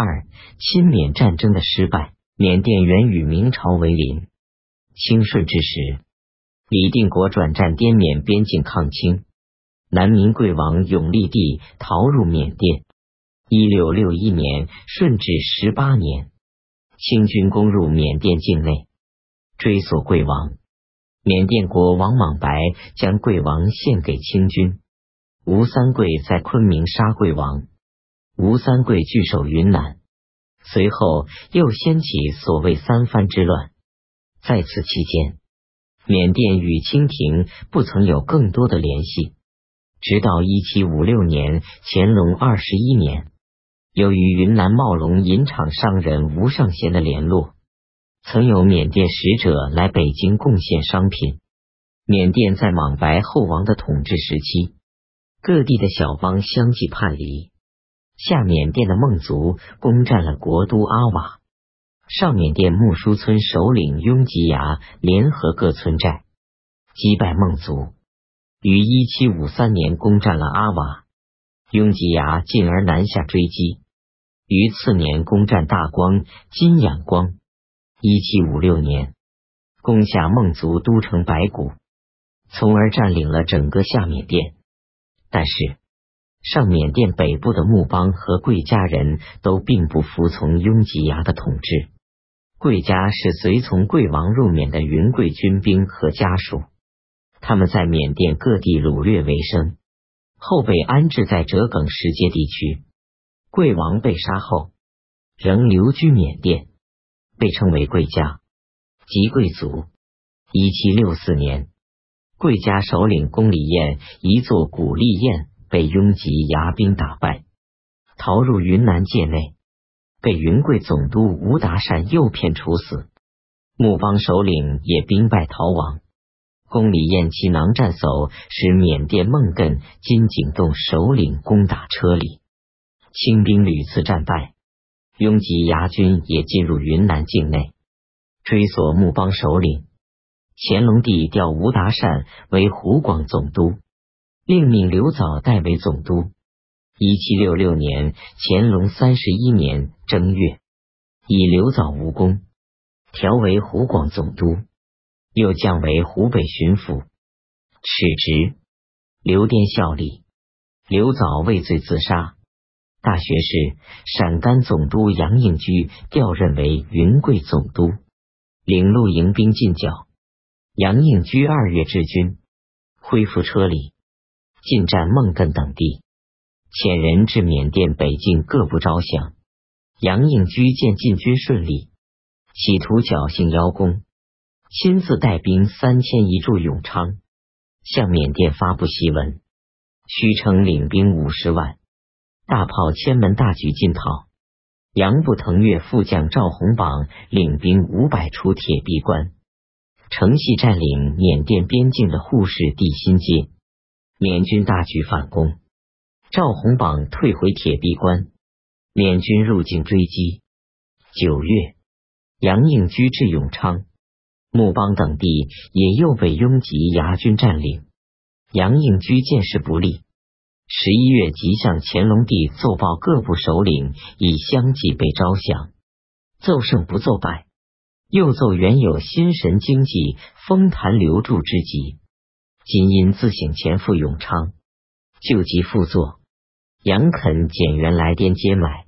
二、亲缅战争的失败。缅甸原与明朝为邻，清顺之时，李定国转战滇缅边境抗清，南明贵王永历帝逃入缅甸。一六六一年，顺治十八年，清军攻入缅甸境内，追索贵王。缅甸国王莽白将贵王献给清军。吴三桂在昆明杀贵王，吴三桂据守云南。随后又掀起所谓三藩之乱。在此期间，缅甸与清廷不曾有更多的联系。直到一七五六年，乾隆二十一年，由于云南茂龙银厂商人吴尚贤的联络，曾有缅甸使者来北京贡献商品。缅甸在莽白后王的统治时期，各地的小邦相继叛离。下缅甸的孟族攻占了国都阿瓦，上缅甸木梳村首领雍吉牙联合各村寨，击败孟族，于一七五三年攻占了阿瓦。雍吉牙进而南下追击，于次年攻占大光、金仰光。一七五六年攻下孟族都城白骨，从而占领了整个下缅甸。但是。上缅甸北部的木邦和贵家人都并不服从雍吉牙的统治。贵家是随从贵王入缅的云贵军兵和家属，他们在缅甸各地掳掠为生，后被安置在折梗石阶地区。贵王被杀后，仍留居缅甸，被称为贵家即贵族。一七六四年，贵家首领龚礼彦一座古立宴。被拥吉牙兵打败，逃入云南界内，被云贵总督吴达善诱骗处死。木邦首领也兵败逃亡。宫里燕其囊战叟，使缅甸孟艮金景栋首领攻打车里，清兵屡次战败。拥吉牙军也进入云南境内，追索木邦首领。乾隆帝调吴达善为湖广总督。另命刘藻代为总督。一七六六年，乾隆三十一年正月，以刘藻无功，调为湖广总督，又降为湖北巡抚，斥职。刘颠效力，刘藻畏罪自杀。大学士、陕甘总督杨应居调任为云贵总督，领路迎兵进剿。杨应居二月治军，恢复车里。进占孟艮等地，遣人至缅甸北境各部招降。杨应居见进军顺利，企图侥幸邀功，亲自带兵三千一驻永昌，向缅甸发布檄文，虚称领兵五十万，大炮千门，大举进讨。杨步腾越副将赵洪榜领兵五百出铁壁关，乘隙占领缅甸边境的护士地心街。缅军大举反攻，赵洪榜退回铁壁关，缅军入境追击。九月，杨应居至永昌、木邦等地，也又被拥吉牙军占领。杨应居见势不利，十一月即向乾隆帝奏报各部首领已相继被招降，奏胜不奏败，又奏原有心神经济风坛留住之急。今因自省前赴永昌，救急复作，杨肯减员来滇接买。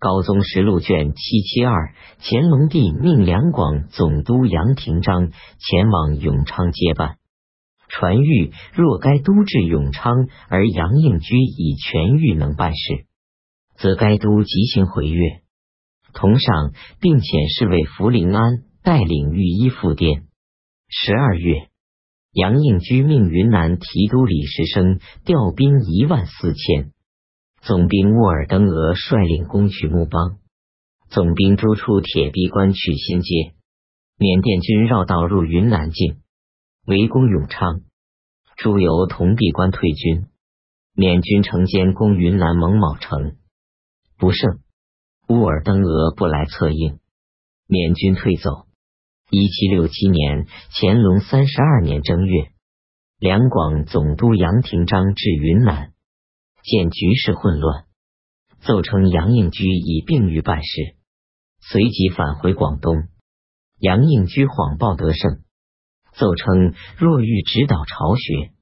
高宗实录卷七七二，乾隆帝命两广总督杨廷章前往永昌接办。传谕：若该都至永昌，而杨应居已痊愈能办事，则该都即行回粤。同上，并遣侍卫福临安带领御医赴滇。十二月。杨应居命云南提督李时升调兵一万四千，总兵沃尔登额率领攻取木邦，总兵朱出铁壁关取新街。缅甸军绕道入云南境，围攻永昌。朱由同闭关退军，缅军乘间攻云南蒙卯城，不胜。乌尔登额不来策应，缅军退走。一七六七年，乾隆三十二年正月，两广总督杨廷章至云南，见局势混乱，奏称杨应居已病愈半世，随即返回广东。杨应居谎报得胜，奏称若欲指导巢穴，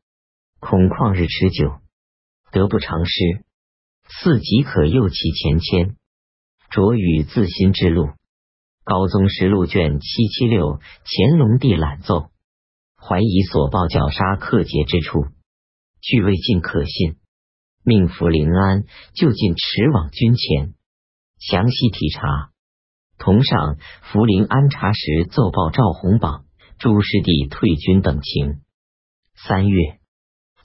恐旷日持久，得不偿失，似即可诱其前迁，着与自新之路。高宗实录卷七七六，乾隆帝览奏，怀疑所报绞杀克节之处，据未尽可信，命福临安就近驰往军前，详细体察。同上，福临安察时奏报赵弘榜、朱师弟退军等情。三月，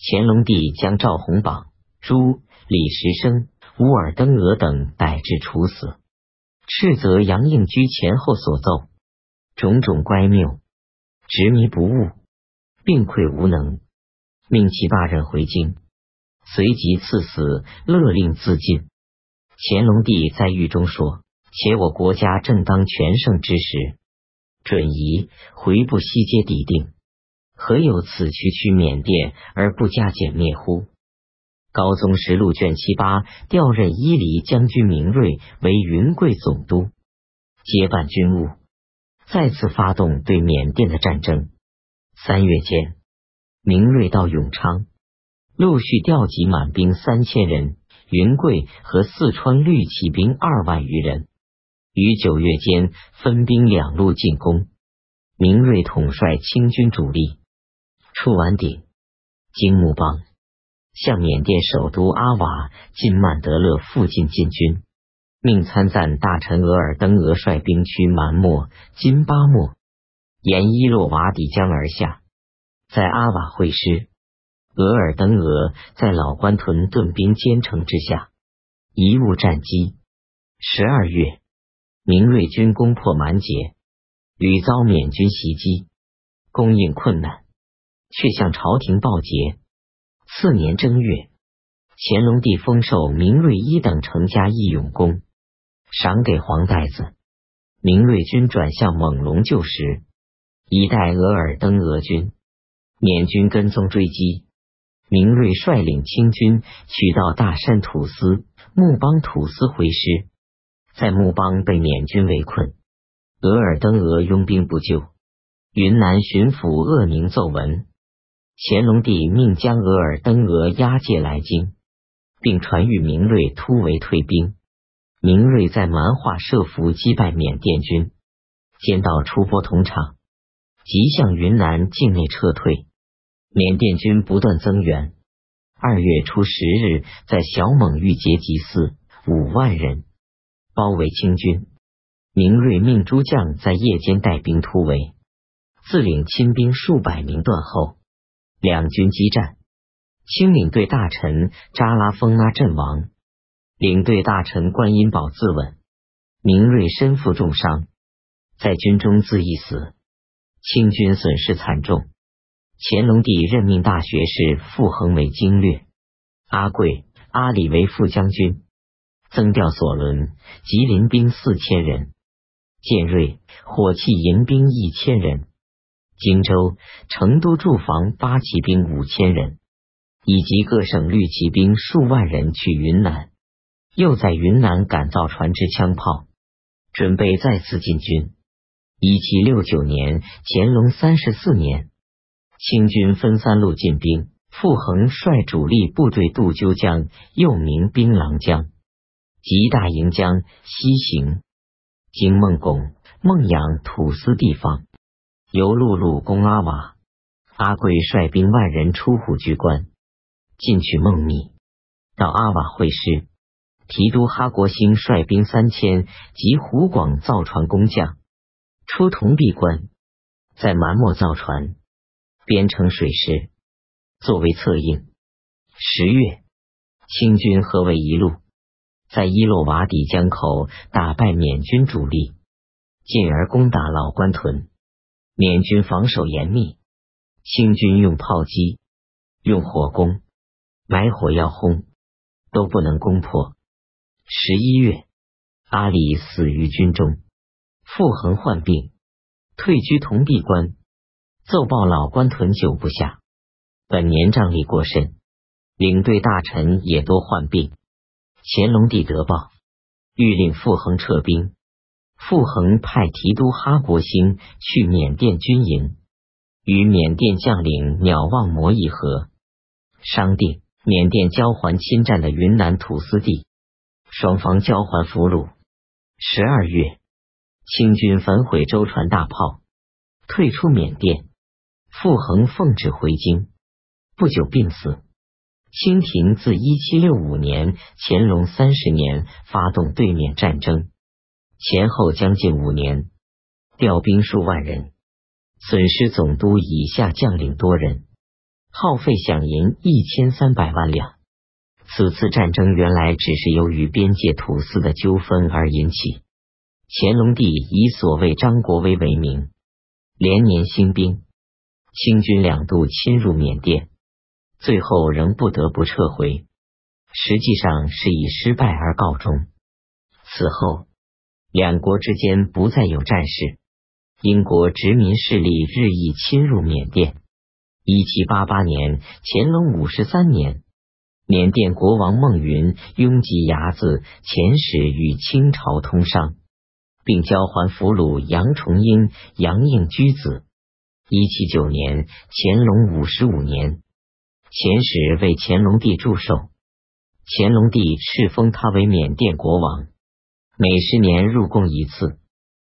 乾隆帝将赵弘榜、朱、李时升、乌尔登额等逮至处死。斥责杨应居前后所奏种种乖谬，执迷不悟，病溃无能，命其罢任回京，随即赐死，勒令自尽。乾隆帝在狱中说：“且我国家正当全盛之时，准宜回部西街抵定，何有此区区缅甸而不加减灭乎？”高宗实录卷七八调任伊犁将军明瑞为云贵总督，接办军务，再次发动对缅甸的战争。三月间，明瑞到永昌，陆续调集满兵三千人，云贵和四川绿骑兵二万余人，于九月间分兵两路进攻。明瑞统帅清军主力，出完顶、金木帮。向缅甸首都阿瓦金曼德勒附近进军，命参赞大臣额尔登额率兵驱蛮莫、金巴莫，沿伊洛瓦底江而下，在阿瓦会师。额尔登额在老关屯顿兵坚城之下，贻误战机。十二月，明瑞军攻破蛮捷，屡遭缅军袭击，供应困难，却向朝廷报捷。次年正月，乾隆帝封授明瑞一等成家义勇功，赏给黄袋子。明瑞军转向猛龙旧时，以待额尔登额军。缅军跟踪追击，明瑞率领清军取到大山土司、木邦土司回师，在木邦被缅军围困，额尔登额拥兵不救。云南巡抚鄂宁奏闻。乾隆帝命将额尔登额押解来京，并传谕明瑞突围退兵。明瑞在蛮化设伏击败缅甸军，见到出波同场，即向云南境内撤退。缅甸军不断增援。二月初十日，在小蒙遇劫集四五万人包围清军。明瑞命诸将在夜间带兵突围，自领亲兵数百名断后。两军激战，清领队大臣扎拉封阿阵亡，领队大臣观音宝自刎，明瑞身负重伤，在军中自缢死。清军损失惨重，乾隆帝任命大学士傅恒为经略，阿贵、阿里为副将军，增调所轮、吉林兵四千人，建瑞、火器营兵一千人。荆州、成都驻防八旗兵五千人，以及各省绿骑兵数万人去云南，又在云南改造船只、枪炮，准备再次进军。一七六九年，乾隆三十四年，清军分三路进兵，傅恒率主力部队渡鸠江，又名槟榔江，及大营江西行，经孟拱、孟养土司地方。由陆路攻阿瓦，阿贵率兵万人出虎踞关，进取孟密，到阿瓦会师。提督哈国兴率兵三千及湖广造船工匠出铜壁关，在蛮漠造船，编成水师，作为策应。十月，清军合围一路，在伊洛瓦底江口打败缅军主力，进而攻打老关屯。缅军防守严密，清军用炮击、用火攻、埋火药轰，都不能攻破。十一月，阿里死于军中，傅恒患病，退居铜壁关。奏报老关屯久不下，本年仗力过甚，领队大臣也多患病。乾隆帝得报，欲令傅恒撤兵。傅恒派提督哈国兴去缅甸军营，与缅甸将领鸟望摩议和，商定缅甸交还侵占的云南土司地，双方交还俘虏。十二月，清军焚毁舟船大炮，退出缅甸。傅恒奉旨回京，不久病死。清廷自一七六五年乾隆三十年发动对缅战争。前后将近五年，调兵数万人，损失总督以下将领多人，耗费饷银一千三百万两。此次战争原来只是由于边界土司的纠纷而引起。乾隆帝以所谓张国威为名，连年兴兵，清军两度侵入缅甸，最后仍不得不撤回，实际上是以失败而告终。此后。两国之间不再有战事，英国殖民势力日益侵入缅甸。一七八八年，乾隆五十三年，缅甸国王孟云拥挤牙子遣使与清朝通商，并交还俘虏杨重英、杨应居子。一七九年，乾隆五十五年，遣使为乾隆帝祝寿，乾隆帝敕封他为缅甸国王。每十年入贡一次。